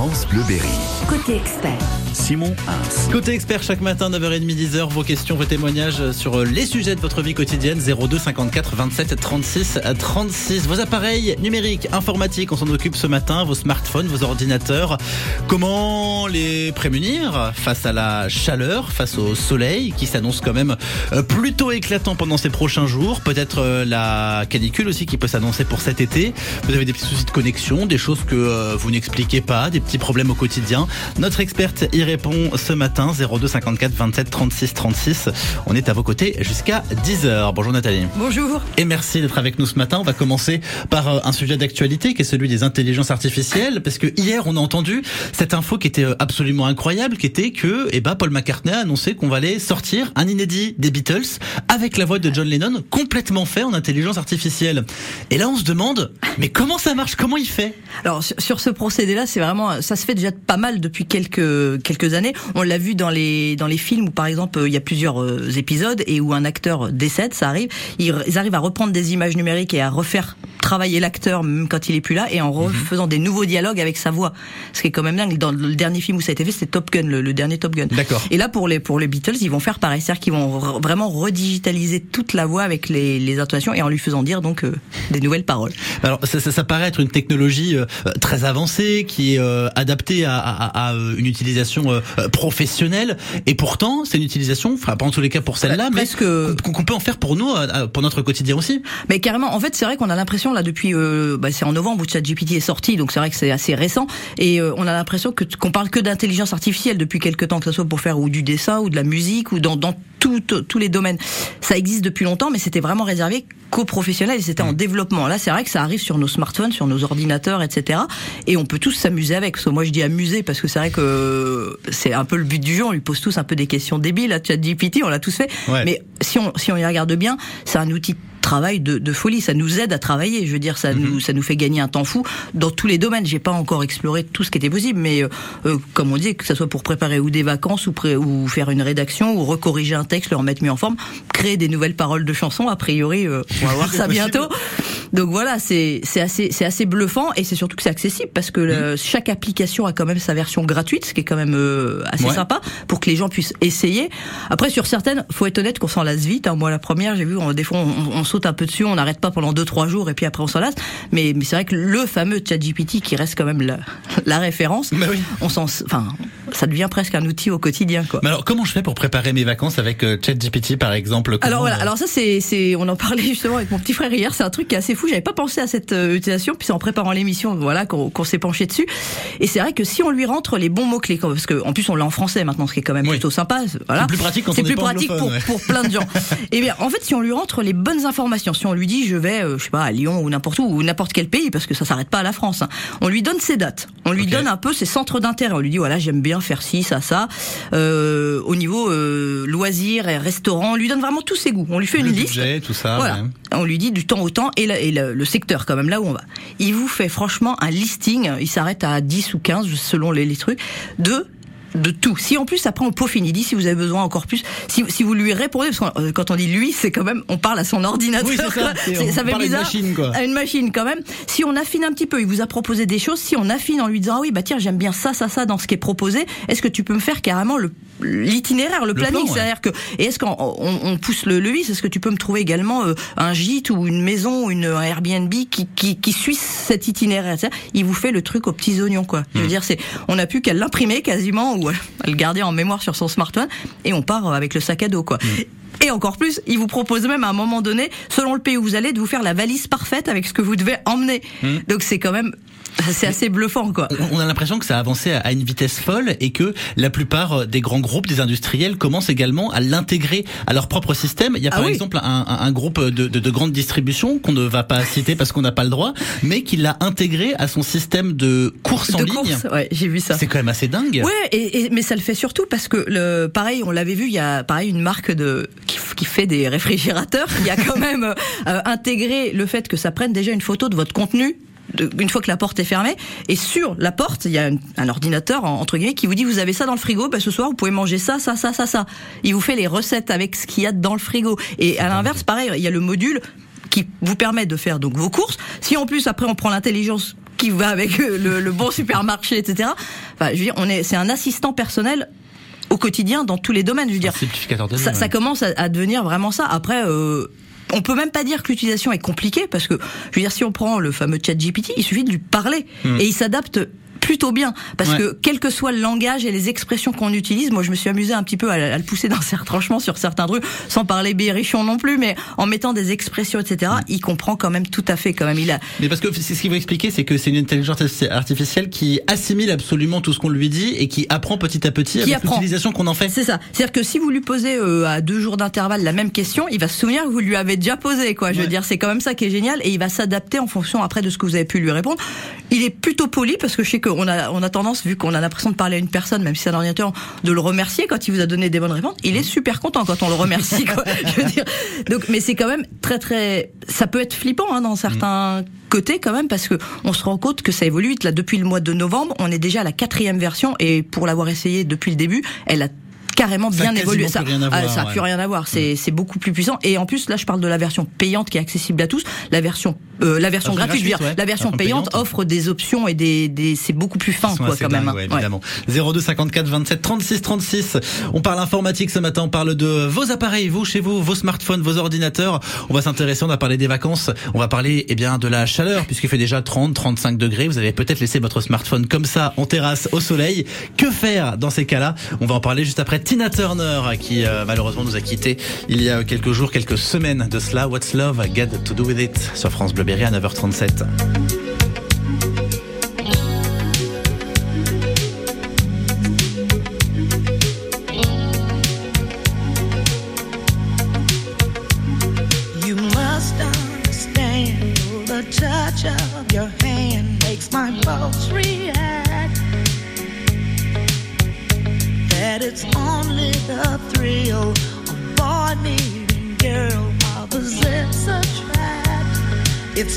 France Bleu Berry. Côté expert. Simon Ins. Côté expert, chaque matin, 9h30, 10h, vos questions, vos témoignages sur les sujets de votre vie quotidienne. 02 54 27 36 36. Vos appareils numériques, informatiques, on s'en occupe ce matin. Vos smartphones, vos ordinateurs. Comment les prémunir face à la chaleur, face au soleil qui s'annonce quand même euh, plutôt éclatant pendant ces prochains jours? Peut-être euh, la canicule aussi qui peut s'annoncer pour cet été. Vous avez des petits soucis de connexion, des choses que euh, vous n'expliquez pas, des petits problèmes au quotidien. Notre experte y répond ce matin 02 54 27 36 36. On est à vos côtés jusqu'à 10h. Bonjour Nathalie. Bonjour. Et merci d'être avec nous ce matin. On va commencer par euh, un sujet d'actualité qui est celui des intelligences artificielles parce que hier on a entendu cette info qui était euh, absolument incroyable qui était que eh ben Paul McCartney a annoncé qu'on va aller sortir un inédit des Beatles avec la voix de John Lennon complètement fait en intelligence artificielle. Et là on se demande mais comment ça marche? Comment il fait? Alors sur, sur ce procédé là, c'est vraiment ça se fait déjà pas mal depuis quelques quelques années. On l'a vu dans les dans les films où par exemple il y a plusieurs euh, épisodes et où un acteur décède, ça arrive, ils, ils arrivent à reprendre des images numériques et à refaire travailler l'acteur même quand il est plus là et en refaisant des nouveaux dialogues avec sa voix. Ce qui est quand même dingue. Dans le dernier film où ça a été fait, c'était Top Gun, le, le dernier Top Gun. D'accord. Et là pour les pour les Beatles, ils vont faire pareil, c'est-à-dire qu'ils vont re- vraiment redigitaliser toute la voix avec les, les intonations et en lui faisant dire donc euh, des nouvelles paroles. Alors ça, ça, ça paraît être une technologie euh, très avancée qui est euh, adaptée à, à- à, euh, une utilisation euh, euh, professionnelle et pourtant c'est une utilisation, enfin pas en tous les cas pour celle-là, mais qu'on peut en faire pour nous, euh, pour notre quotidien aussi. Mais carrément, en fait, c'est vrai qu'on a l'impression là depuis, euh, bah, c'est en novembre où ChatGPT est sorti, donc c'est vrai que c'est assez récent, et euh, on a l'impression que qu'on parle que d'intelligence artificielle depuis quelques temps, que ce soit pour faire ou du dessin ou de la musique ou dans dans tout- tous les domaines. Ça existe depuis longtemps, mais c'était vraiment réservé qu'aux professionnels et c'était en développement. Là, c'est vrai que ça arrive sur nos smartphones, sur nos ordinateurs, etc. Et on peut tous s'amuser avec. Parce que moi, je dis amuser parce que c'est vrai que c'est un peu le but du jeu. On lui pose tous un peu des questions débiles à ChatGPT, on l'a tous fait. Ouais. Mais si on si on y regarde bien, c'est un outil travail de, de folie. Ça nous aide à travailler. Je veux dire, ça nous ça nous fait gagner un temps fou dans tous les domaines. J'ai pas encore exploré tout ce qui était possible, mais euh, euh, comme on dit, que ça soit pour préparer ou des vacances ou, pré- ou faire une rédaction ou recorriger un texte, le remettre mieux en forme, créer des nouvelles paroles de chansons. A priori, euh, on va voir ça bientôt. Donc voilà, c'est c'est assez c'est assez bluffant et c'est surtout que c'est accessible parce que le- chaque application a quand même sa version gratuite, ce qui est quand même euh, assez Ouais. sympa pour que les gens puissent essayer. Après sur certaines, faut être honnête qu'on s'en lasse vite. hein. Moi la première, j'ai vu, on, des fois on, on saute un peu dessus, on n'arrête pas pendant deux trois jours et puis après on s'en lasse. Mais mais c'est vrai que le fameux ChatGPT qui reste quand même la, la référence, Bah oui. on s'en enfin ça devient presque un outil au quotidien quoi. Mais alors comment je fais pour préparer mes vacances avec euh, ChatGPT par exemple Comment, Alors voilà, alors ça c'est c'est on en parlait justement avec mon petit frère hier, c'est un truc qui est assez fou, j'avais pas pensé à cette euh, utilisation puis c'est en préparant l'émission voilà qu'on qu'on s'est penché dessus et c'est vrai que si on lui rentre les bons mots clés parce que en plus on l'a en français maintenant ce qui est quand même Oui. plutôt sympa, voilà. C'est plus pratique quand C'est on plus pratique pour ouais. pour plein de gens. Et bien en fait si on lui rentre les bonnes informations, si on lui dit je vais euh, je sais pas à Lyon ou n'importe où ou n'importe quel pays parce que ça s'arrête pas à la France, hein. on lui donne ses dates, on lui donne un peu ses centres d'intérêt, on lui dit voilà j'aime bien faire ci ça ça euh, au niveau euh, loisirs et restaurants, on lui donne vraiment tous ses goûts, on lui fait le une liste. tout ça. Voilà. ouais. On lui dit du temps au temps et, la- et le, le secteur quand même là où on va. Il vous fait franchement un listing, il s'arrête à 10 ou 15 selon les, les trucs, de de tout. Si en plus après on dit si vous avez besoin encore plus, si, si vous lui répondez, parce que euh, quand on dit lui, c'est quand même, on parle à son ordinateur. Oui, c'est ça. ça fait parle à une bizarre. machine, quoi. À une machine quand même. Si on affine un petit peu, il vous a proposé des choses, si on affine en lui disant ah oui bah tiens j'aime bien ça ça ça dans ce qui est proposé, est-ce que tu peux me faire carrément le l'itinéraire, le, planning, ouais. c'est-à-dire que et est-ce qu'on on, on pousse le, le 8 Est-ce que tu peux me trouver également euh, un gîte ou une maison ou une un Airbnb qui, qui, qui suit cet itinéraire? C'est-à-dire, Il vous fait le truc aux petits oignons, quoi. Je veux dire, c'est on n'a plus qu'à l'imprimer quasiment ou à le garder en mémoire sur son smartphone et on part avec le sac à dos, quoi. Et encore plus, il vous propose même à un moment donné, selon le pays où vous allez, de vous faire la valise parfaite avec ce que vous devez emmener. Donc c'est quand même, c'est assez bluffant, quoi. On a l'impression que ça a avancé à une vitesse folle et que la plupart euh, des grands groupes, des industriels, commencent également à l'intégrer à leur propre système. Il y a Ah par oui. exemple un, groupe de, de, de grande distribution qu'on ne va pas citer parce qu'on n'a pas le droit, mais qui l'a intégré à son système de course en de ligne. course, ouais, j'ai vu ça. C'est quand même assez dingue. Ouais, et, et- mais ça le fait surtout parce que le pareil, on l'avait vu, il y a pareil une marque de qui fait des réfrigérateurs qui a quand même euh, intégré le fait que ça prenne déjà une photo de votre contenu de- une fois que la porte est fermée et sur la porte il y a un, un ordinateur en- entre guillemets qui vous dit vous avez ça dans le frigo bah ce soir vous pouvez manger ça ça ça ça ça il vous fait les recettes avec ce qu'il y a dans le frigo et à l'inverse pareil il y a le module qui vous permet de faire donc vos courses si en plus après on prend l'intelligence qui va avec le, le bon supermarché, etc. Enfin, je veux dire, on est, c'est un assistant personnel au quotidien dans tous les domaines. Je veux dire, ça, ça, commence à, à, devenir vraiment ça. Après. Euh, on peut même pas dire que l'utilisation est compliquée parce que je veux dire si on prend le fameux chat GPT, il suffit de lui parler hmm. et il s'adapte plutôt bien parce que quel que soit le langage et les expressions qu'on utilise, moi je me suis amusé un petit peu à, le pousser dans ses retranchements sur certains trucs, sans parler berrichon non plus, mais en mettant des expressions, etc. Il comprend quand même tout à fait quand même. Il a. Mais parce que ce qu'il veut expliquer, c'est que c'est une intelligence artificielle qui assimile absolument tout ce qu'on lui dit et qui apprend petit à petit avec l'utilisation qu'on en fait. C'est ça. C'est-à-dire que si vous lui posez euh, à deux jours d'intervalle la même question, il va se souvenir que vous lui avez déjà posé, quoi. Je veux dire, c'est quand même ça qui est génial et il va s'adapter en fonction après de ce que vous avez pu lui répondre. Il est plutôt poli parce que je sais que on a, on a tendance, vu qu'on a l'impression de parler à une personne, même si c'est un ordinateur, de le remercier quand il vous a donné des bonnes réponses. Il est super content quand on le remercie. Quoi, je veux dire. Donc, mais c'est quand même très très. Ça peut être flippant hein, dans certains côtés quand même parce que on se rend compte que ça évolue vite. Là, depuis le mois de novembre, on est déjà à la quatrième version et pour l'avoir essayé depuis le début, elle a carrément bien évolué. Ça, ah, ça a plus rien à voir. C'est, c'est beaucoup plus puissant. Et en plus, là, je parle de la version payante qui est accessible à tous. La version, euh, la version gratuite, la version payante, offre des options et des, des c'est beaucoup plus fin, quoi, quand même. Ouais, évidemment. 02 54 27 36 36. On parle informatique ce matin. On parle de vos appareils, vous chez vous, vos smartphones, vos ordinateurs. On va s'intéresser. On va parler des vacances. On va parler, eh bien, de la chaleur puisqu'il fait déjà 30, 35 degrés. Vous avez peut-être laissé votre smartphone comme ça en terrasse au soleil. Que faire dans ces cas-là? On va en parler juste après. Tina Turner qui euh, malheureusement nous a quittés il y a quelques jours, quelques semaines de cela. What's Love, Get to Do With It sur France Bleu Berry à 9h37. your hand makes my pulse. that it's only the thrill of boy meeting girl while possess a track. It's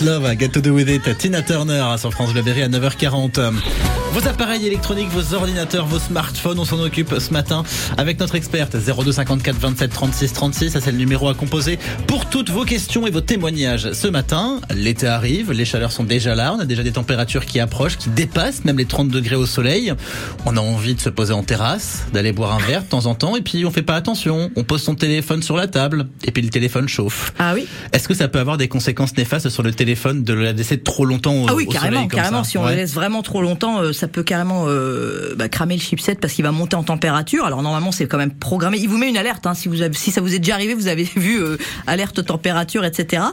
Love, Get to Do With It, Tina Turner sur France Bleu Berry à 9h40. Vos appareils électroniques, vos ordinateurs, vos smartphones, on s'en occupe ce matin avec notre experte 0254 27 36 36. Ça c'est le numéro à composer pour toutes vos questions et vos témoignages. Ce matin, l'été arrive, les chaleurs sont déjà là, on a déjà des températures qui approchent, qui dépassent même les 30 degrés au soleil. On a envie de se poser en terrasse, d'aller boire un verre de temps en temps et puis on fait pas attention. On pose son téléphone sur la table et puis le téléphone chauffe. Ah oui. Est-ce que ça peut avoir des conséquences néfastes sur le téléphone de le laisser trop longtemps au, Ah oui, au carrément, soleil comme carrément. ça Si on Ouais. le laisse vraiment trop longtemps, euh, ça peut carrément euh, bah, cramer le chipset parce qu'il va monter en température. Alors normalement, c'est quand même programmé. Il vous met une alerte. Hein, si vous avez, si ça vous est déjà arrivé, vous avez vu euh, alerte température, etc.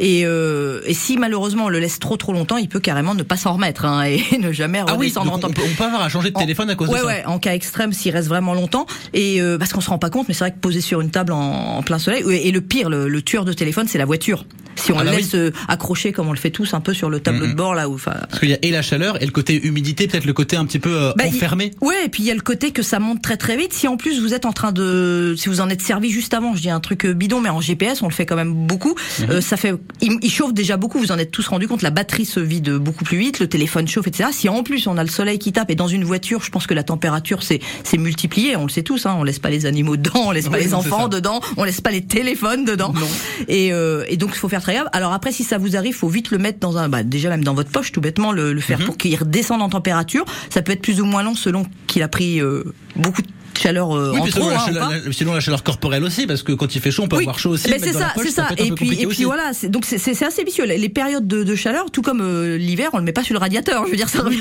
Et, euh, et si malheureusement on le laisse trop trop longtemps, il peut carrément ne pas s'en remettre hein, et ne jamais Ah oui, redescendre donc en on, température. peut, on peut avoir à changer de En- téléphone à cause ouais, de ça. ouais, en cas extrême, s'il reste vraiment longtemps. Et parce qu'on se rend pas compte, mais c'est vrai que poser sur une table en, en plein soleil. Et, et le pire, le, le tueur de téléphone, c'est la voiture. Si on Ah le bah laisse euh, accrocher comme on le fait tous un peu sur le tableau de bord là, où, enfin, Parce qu'il y a et la chaleur et le côté humidité, peut-être le côté un petit peu euh, Bah, enfermé. Ouais, et puis il y a le côté que ça monte très très vite. Si en plus vous êtes en train de, si vous en êtes servi juste avant, je dis un truc euh, bidon, mais en GPS on le fait quand même beaucoup. Mhm. euh, ça fait, il, il chauffe déjà beaucoup. Vous en êtes tous rendu compte. La batterie se vide beaucoup plus vite, le téléphone chauffe, etc. Si en plus on a le soleil qui tape et dans une voiture, je pense que la température c'est c'est multiplié. On le sait tous. Hein, on laisse pas les animaux dedans, on laisse pas les enfants dedans, on laisse pas les téléphones dedans. Non. Et, euh, et donc il faut faire très. Alors après, si ça vous arrive, faut vite le mettre dans un, bah, déjà même dans votre poche, tout bêtement, le, le Mhm. faire pour qu'il redescende en température. Ça peut être plus ou moins long selon qu'il a pris euh, beaucoup de chaleur euh, Oui, en trop. selon, la hein, chaleur, la- sinon la chaleur corporelle aussi, parce que quand il fait chaud, on peut Oui. avoir chaud aussi. Ben, mettre c'est ça, c'est ça. Et puis, et voilà. c'est- Donc c'est- assez vicieux. Les périodes de, de chaleur, tout comme euh, l'hiver, on le met pas sur le radiateur. Je veux dire, ça revient,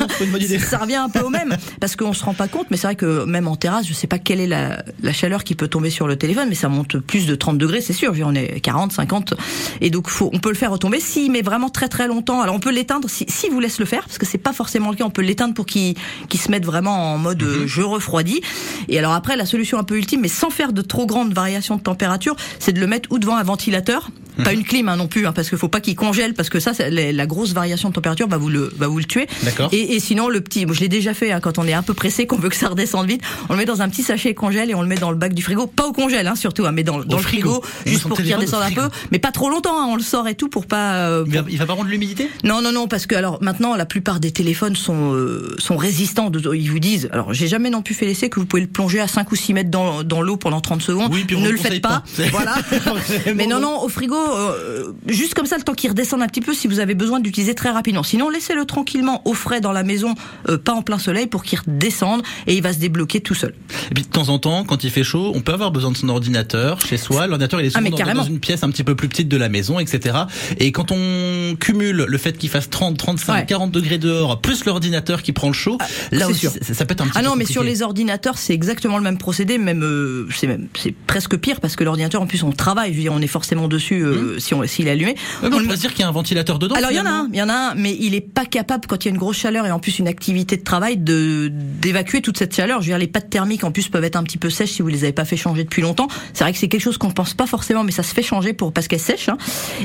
ça revient un peu au même, parce qu'on se rend pas compte. Mais c'est vrai que même en terrasse, je sais pas quelle est la, la chaleur qui peut tomber sur le téléphone, mais ça monte plus de 30 degrés, c'est sûr. On est 40, 50, et donc faut, on peut le faire retomber. S'il met vraiment très très longtemps, alors on peut l'éteindre si, si vous laisse le faire, parce que c'est pas forcément le cas. On peut l'éteindre pour qu'il se mette vraiment en mode Mhm. euh, je refroidis. Et alors après, la solution un peu ultime, mais sans faire de trop grandes variations de température, c'est de le mettre ou devant un ventilateur, Mhm. pas une clim hein, non plus, hein, parce qu'il faut pas qu'il congèle, parce que ça, la, grosse variation de température va vous le va vous le tuer. D'accord. Et, et sinon, le petit, moi, je l'ai déjà fait hein, quand on est un peu pressé, qu'on veut que ça redescende vite, on le met dans un petit sachet congèle et on le met dans le bac du frigo, pas au congèle surtout, mais dans, dans le frigo. juste pour qu'il redescende un peu, mais pas trop longtemps. on le sort et tout pour pas. euh, Il va, il va pas rendre l'humidité? Non, non, non, parce que alors maintenant la plupart des téléphones sont euh, sont résistants. De, ils vous disent, alors j'ai jamais non plus fait l'essai que vous pouvez le plonger à 5 ou 6 mètres dans, dans l'eau pendant 30 secondes. Oui, puis ne le faites pas. pas. Voilà. Mais non, non, au frigo, euh, juste comme ça, le temps qu'il redescende un petit peu, si vous avez besoin d'utiliser très rapidement. Sinon, laissez-le tranquillement au frais dans la maison, euh, pas en plein soleil, pour qu'il redescende et il va se débloquer tout seul. Et puis de temps en temps, quand il fait chaud, on peut avoir besoin de son ordinateur chez soi. L'ordinateur, il est Ah, souvent dans, une pièce un petit peu plus petite de la maison, etc. Et quand on cumule le fait qu'il fasse 30, 35, Ouais. 40 degrés dehors, plus l'ordinateur qui prend le chaud, là c'est aussi, sûr. ça, ça peut être un petit Ah peu non, mais sur les ordinateurs, c'est exactement le même procédé, même euh, c'est même c'est presque pire parce que l'ordinateur, en plus, on travaille. Je veux dire, on est forcément dessus euh, si on s'il est allumé. Ouais, On se dire qu'il y a un ventilateur dedans. Alors il y en a un, il y en a un, mais il est pas capable quand il y a une grosse chaleur et en plus une activité de travail de d'évacuer toute cette chaleur. Je veux dire les pattes thermiques en plus peuvent être un petit peu sèches si vous les avez pas fait changer depuis longtemps. C'est vrai que c'est quelque chose qu'on pense pas forcément, mais ça se fait changer pour parce qu'elles sèchent. Hein.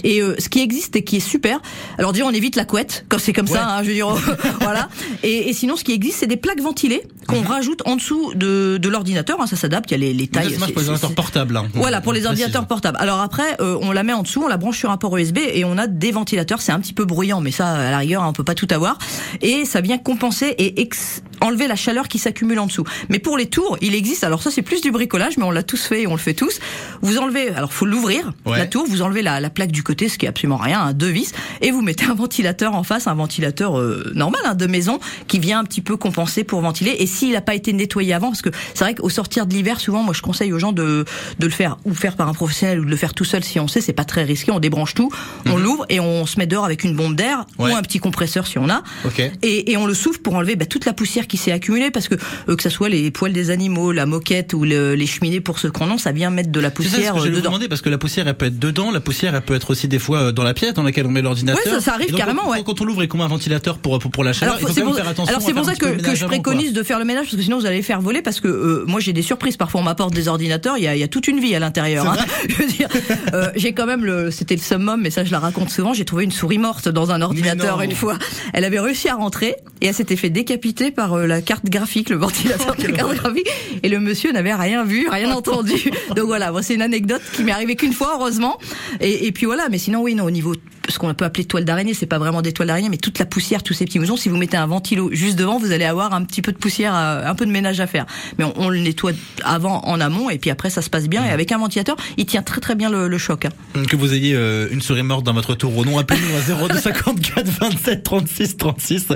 Et euh, ce qui existe et qui est super. Alors déjà on évite la couette quand c'est comme Ouais. ça. Hein, je veux dire voilà. Et, et sinon ce qui existe c'est des plaques ventilées qu'on rajoute en dessous de, de l'ordinateur. Hein, ça s'adapte. Il y a les, tailles. ça marche pour les ordinateurs portables. hein. voilà, pour les ordinateurs portables. Alors après, euh, on la met en dessous, on la branche sur un port USB et on a des ventilateurs. C'est un petit peu bruyant, mais ça, à la rigueur, on peut pas tout avoir. Et ça vient compenser et ex- enlever la chaleur qui s'accumule en dessous. Mais pour les tours, il existe. Alors ça, c'est plus du bricolage, mais on l'a tous fait et on le fait tous. Vous enlevez, alors faut l'ouvrir Ouais. la tour. Vous enlevez la, la plaque du côté, ce qui est absolument rien, un deux vis, et vous mettez un ventilateur en face, un ventilateur euh, normal hein, de maison qui vient un petit peu compenser pour ventiler. Et s'il n'a pas été nettoyé avant, parce que c'est vrai qu'au sortir de l'hiver, souvent, moi, je conseille aux gens de de le faire ou faire par un professionnel ou de le faire tout seul si on sait, c'est pas très risqué. On débranche tout, on l'ouvre et on se met dehors avec une bombe d'air Mhm. Ouais. ou un petit compresseur si on a. Ok. Et, et on le souffle pour enlever bah, toute la poussière qui s'est accumulée parce que euh, que ça soit les poils des animaux, la moquette ou le- les cheminées pour ceux qu'on en, ça vient mettre de la ça poussière que euh, dedans. demander parce que la poussière elle peut être dedans, la poussière elle peut être aussi des fois euh, dans la pièce dans laquelle on met l'ordinateur. Ouais, ça, ça arrive donc, carrément, quand, ouais. quand on l'ouvre et qu'on met un ventilateur pour pour, pour la chaleur, Alors, il faut c'est quand même pour, faire attention. alors c'est pour ça que, je quoi. préconise de faire le ménage parce que sinon vous allez faire voler parce que euh, moi j'ai des surprises parfois. On m'apporte des ordinateurs. Il y a, y a toute une vie à l'intérieur hein. euh, j'ai quand même le c'était le summum mais ça je la raconte souvent. J'ai trouvé une souris morte dans un ordinateur une fois. Elle avait réussi à rentrer et elle s'était fait décapiter par euh, la carte graphique le ventilateur de la carte graphique. Et le monsieur n'avait rien vu rien entendu. Donc voilà c'est une anecdote qui m'est arrivée qu'une fois heureusement. Et, et puis voilà mais sinon oui non au niveau ce qu'on peut appeler toile d'araignée. C'est pas vraiment des toiles d'araignée, mais toute la poussière, tous ces petits mousons. Si vous mettez un ventilo juste devant, vous allez avoir un petit peu de poussière, un peu de ménage à faire. Mais on, le nettoie avant, en amont, et puis après ça se passe bien. Et mmh. avec un ventilateur, il tient très très bien le, choc. Hein. Que vous ayez une souris morte dans votre tour ou non, appelez-nous à 0254 27 36 36.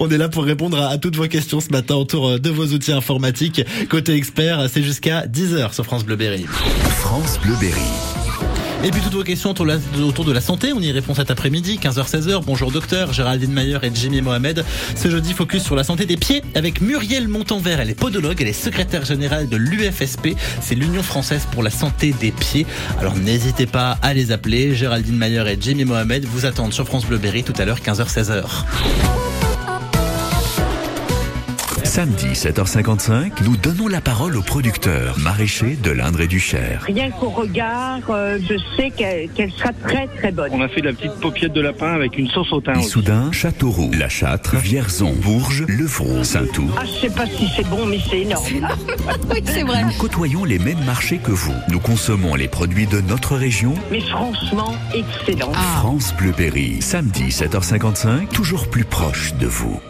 On est là pour répondre à, toutes vos questions ce matin autour de vos outils informatiques. Côté expert, c'est jusqu'à 10h sur France Bleuberry. France Bleuberry. Et puis toutes vos questions autour de la santé, on y répond cet après-midi, 15h-16h. Bonjour docteur, Géraldine Mayer et Jimmy Mohamed. Ce jeudi, focus sur la santé des pieds avec Muriel Montanvert. Elle est podologue, elle est secrétaire générale de l'UFSP. C'est l'Union française pour la santé des pieds. Alors n'hésitez pas à les appeler. Géraldine Mayer et Jimmy Mohamed vous attendent sur France Bleu Berry tout à l'heure, 15h-16h. Samedi 7h55, nous donnons la parole aux producteurs maraîchers de l'Indre et du Cher. Rien qu'au regard, euh, je sais qu'elle sera très très bonne. On a fait de la petite paupiette de lapin avec une sauce au thym. Issoudun, Châteauroux, La Châtre, Vierzon, Bourges, Levroux, Saint-Ouen. Ah, je sais pas si c'est bon, mais c'est énorme. oui, c'est vrai. Nous côtoyons les mêmes marchés que vous. Nous consommons les produits de notre région. Mais franchement, excellent. France Bleu Berry, samedi 7h55, toujours plus proche de vous.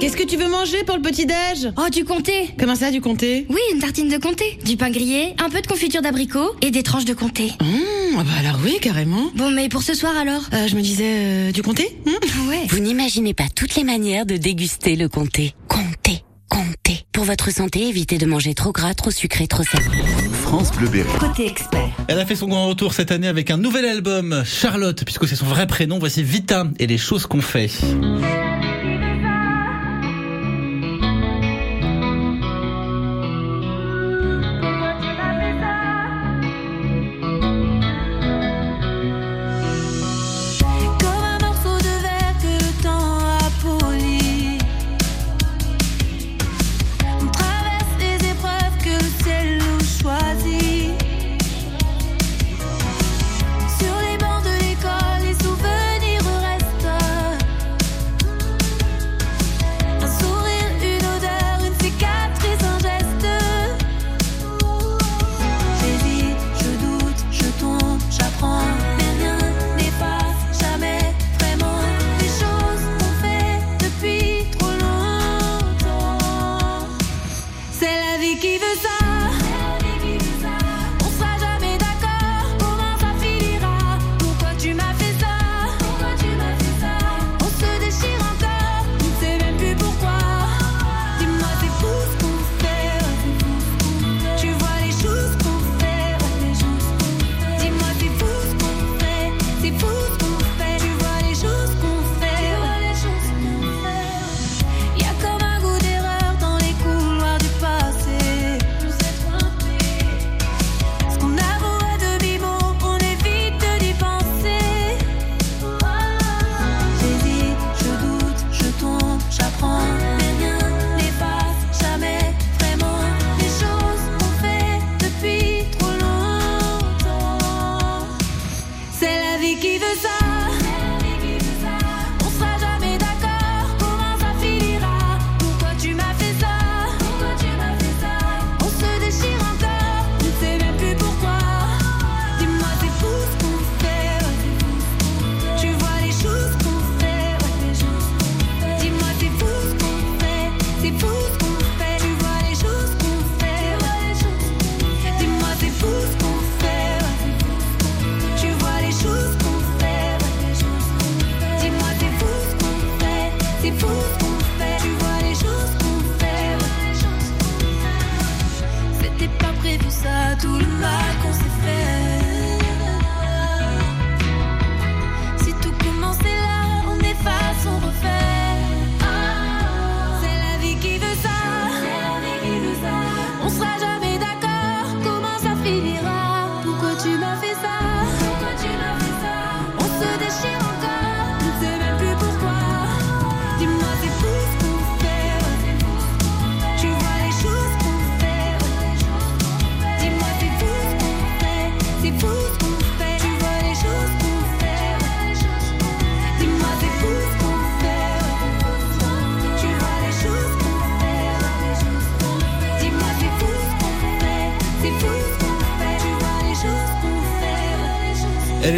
Qu'est-ce que tu veux manger pour le petit-déj Oh, du comté Comment ça, du comté? Oui, une tartine de comté, du pain grillé, un peu de confiture d'abricot et des tranches de comté. Mmh, bah alors oui, carrément. Bon, mais pour ce soir alors? Euh, Je me disais euh, du comté? Mmh Ouais. Vous n'imaginez pas toutes les manières de déguster le comté. Comté, comté. Pour votre santé, évitez de manger trop gras, trop sucré, trop salé. France Bleu Berry. Côté expert. Elle a fait son grand retour cette année avec un nouvel album, Charlotte, puisque c'est son vrai prénom. Voici Vita et les choses qu'on fait.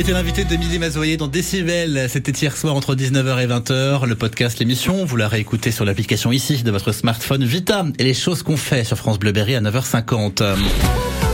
Était l'invitée de Milly Mazoyer dans Décibel. C'était hier soir entre 19h et 20h. Le podcast, l'émission, vous la réécoutez sur l'application ici de votre smartphone Vita et les choses qu'on fait sur France Bleu Berry à 9h50.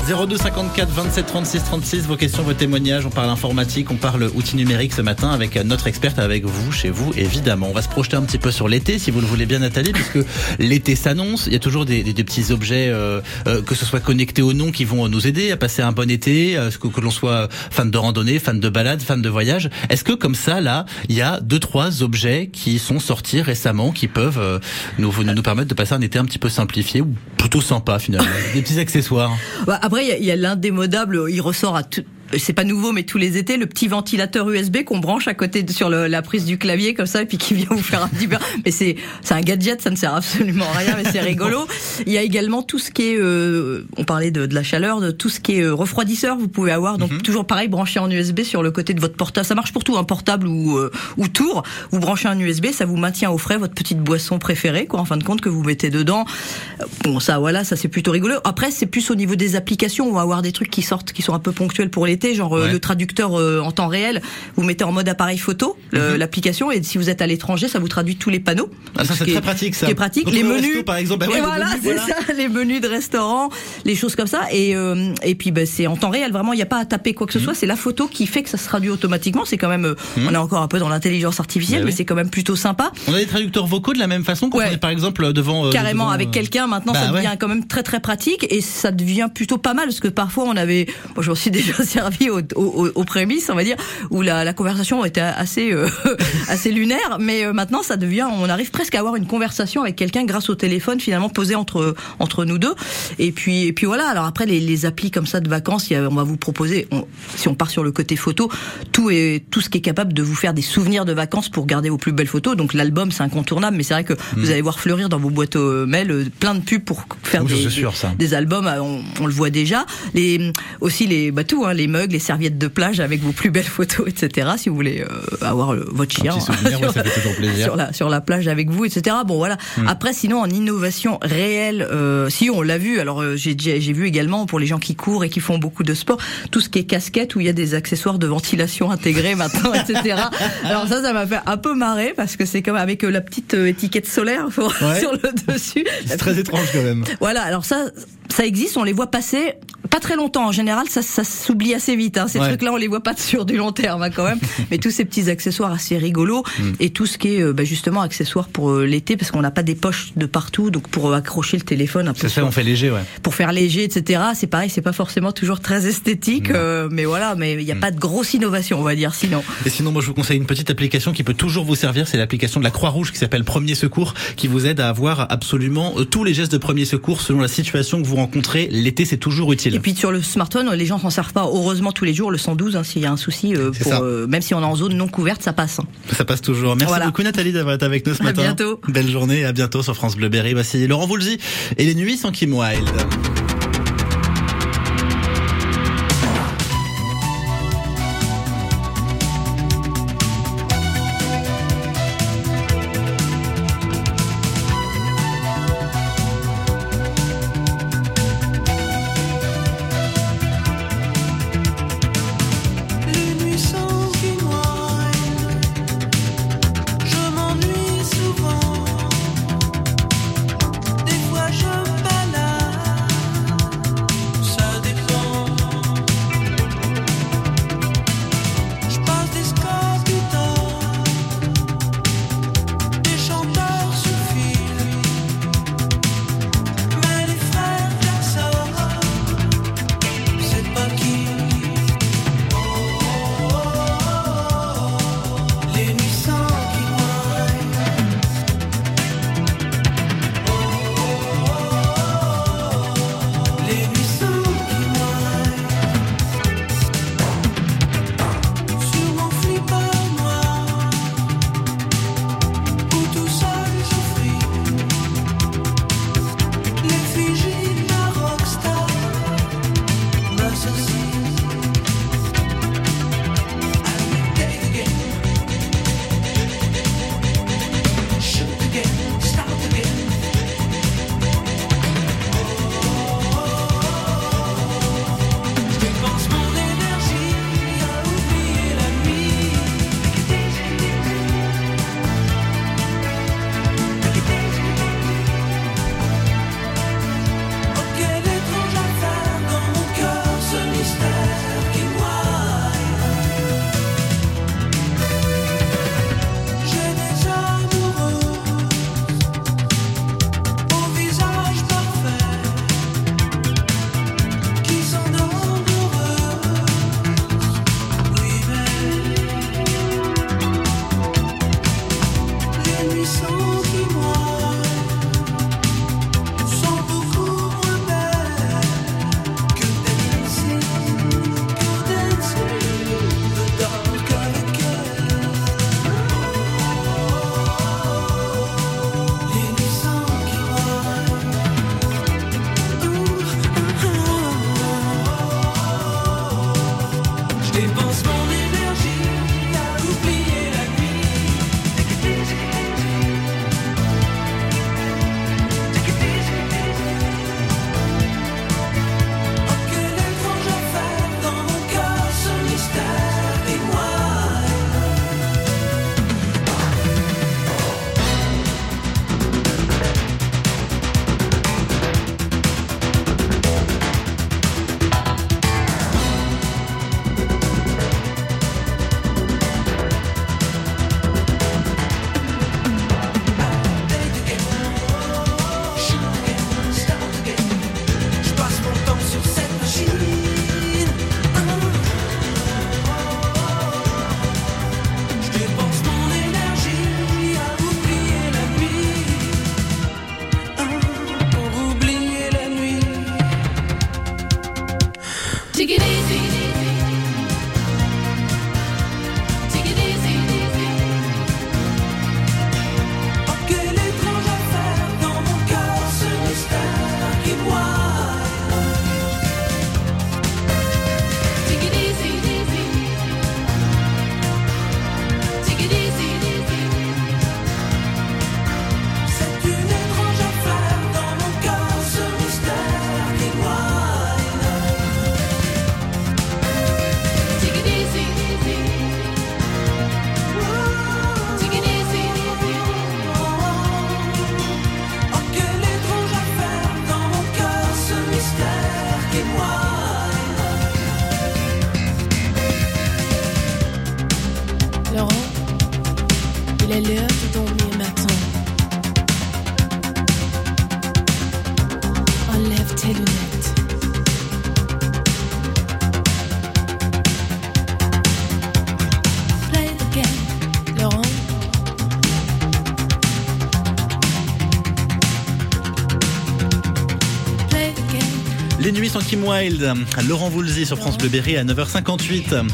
02 54 27 36 36, vos questions, vos témoignages. On parle informatique, on parle outils numériques ce matin avec notre experte, avec vous, chez vous, évidemment. On va se projeter un petit peu sur l'été, si vous le voulez bien, Nathalie, puisque l'été s'annonce. Il y a toujours des, des, petits objets, euh, euh, que ce soit connectés ou non, qui vont nous aider à passer un bon été, que, l'on soit fan de randonnée, fan de balade, fan de voyage. Est-ce que comme ça, là, il y a deux, trois objets qui sont sortis récemment, qui peuvent euh, nous, nous, nous permettre de passer un été un petit peu simplifié ou plutôt sympa finalement? Des petits accessoires. Bah, il y a- l'indémodable, il ressort à tout. C'est pas nouveau, mais tous les étés, le petit ventilateur USB qu'on branche à côté de, sur le- la prise du clavier comme ça, et puis qui vient vous faire un petit peu. Mais c'est c'est un gadget, ça ne sert absolument à rien, mais c'est rigolo. Il y a également tout ce qui est, euh, on parlait de, de la chaleur, de tout ce qui est euh, refroidisseur. Vous pouvez avoir donc toujours pareil branché en USB sur le côté de votre portable. Ça marche pour tout, un portable ou euh, ou tour. Vous branchez un USB, ça vous maintient au frais votre petite boisson préférée, quoi. En fin de compte que vous mettez dedans. Bon, ça, voilà, ça c'est plutôt rigolo. Après, c'est plus au niveau des applications. On va avoir des trucs qui sortent, qui sont un peu ponctuels pour genre euh, Ouais. le traducteur euh, en temps réel. Vous mettez en mode appareil photo le- l'application, et si vous êtes à l'étranger, ça vous traduit tous les panneaux. Mhm. Ah, ça Ce c'est très pratique ce ça. qui est pratique. Donc, les le menus, resto, par exemple, bah ouais, et voilà, c'est voilà. ça, les menus de restaurant, les choses comme ça. Et euh, et puis bah, c'est en temps réel. Vraiment, il n'y a pas à taper quoi que Mhm. ce soit. C'est la photo qui fait que ça se traduit automatiquement. C'est quand même, euh, on est encore un peu dans l'intelligence artificielle, mais oui. c'est quand même plutôt sympa. On a des traducteurs vocaux de la même façon quand Ouais. on est par exemple devant euh, carrément devant, avec euh, quelqu'un maintenant bah ça devient ouais. quand même très très pratique et ça devient plutôt pas mal parce que parfois on avait moi je m'en suis déjà servi au, au, au prémices on va dire où la, la conversation était assez euh, assez lunaire. Mais euh, maintenant ça devient on arrive presque à avoir une conversation avec quelqu'un grâce au téléphone finalement posé entre entre nous deux. Et puis et puis voilà. Alors après les, les applis comme ça de vacances on va vous proposer on- si on part sur le côté photo tout est tout ce qui est capable de vous faire des souvenirs de vacances pour garder vos plus belles photos. Donc l'album c'est incontournable mais c'est vrai que vous allez voir fleurir dans vos boîtes aux mails euh, plein de pubs pour faire Oui, des, sûr, des- albums. On, on le voit déjà. Les aussi les bah tout hein, les mugs les serviettes de plage avec vos plus belles photos etc si vous voulez euh, avoir euh, votre chien souvenir, ça fait plaisir. sur la sur la plage avec vous etc bon voilà. Après sinon en innovation réelle euh, si on l'a vu. Alors euh, j'ai j'ai vu également pour les gens qui courent et qui font beaucoup de sport tout ce qui est casquette où il y a des accessoires de ventilation intégrés maintenant etc alors ça ça m'a fait un peu marrer parce que c'est comme avec euh, la petite étiquette solaire pour- Ouais. sur le dessus. C'est très étrange quand même. voilà, alors ça, ça existe, on les voit passer pas très longtemps. En général, ça, ça s'oublie assez vite. Hein. Ces Ouais. trucs-là, on les voit pas sur du long terme hein, quand même. Mais tous ces petits accessoires assez rigolos Mm. et tout ce qui est euh, bah, justement accessoires pour euh, l'été, parce qu'on n'a pas des poches de partout, donc pour euh, accrocher le téléphone un peu C'est ça, sur- on fait léger, ouais. pour faire léger, etc. C'est pareil, c'est pas forcément toujours très esthétique, euh, mais voilà, mais il n'y a Mm. pas de grosse innovation, on va dire, sinon. Et sinon, moi, je vous conseille une petite application qui peut toujours vous servir. C'est l'application de la Croix-Rouge qui s'appelle Premier Secours, qui vous aide à avoir absolument tous les gestes de premier secours selon la situation que vous rencontrez. L'été, c'est toujours utile. Et puis sur le smartphone, les gens s'en servent pas heureusement tous les jours, le 112, hein, s'il y a un souci, euh, pour, euh, même si on est en zone non couverte, ça passe. Ça passe toujours. Merci Voilà. beaucoup Nathalie d'avoir été avec nous ce À matin. bientôt. Belle journée et à bientôt sur France Bleu Berry. Voici Laurent Voulzy et les nuits sans Kim Wilde. Laurent Voulzy sur France Bleu Berry à 9h58.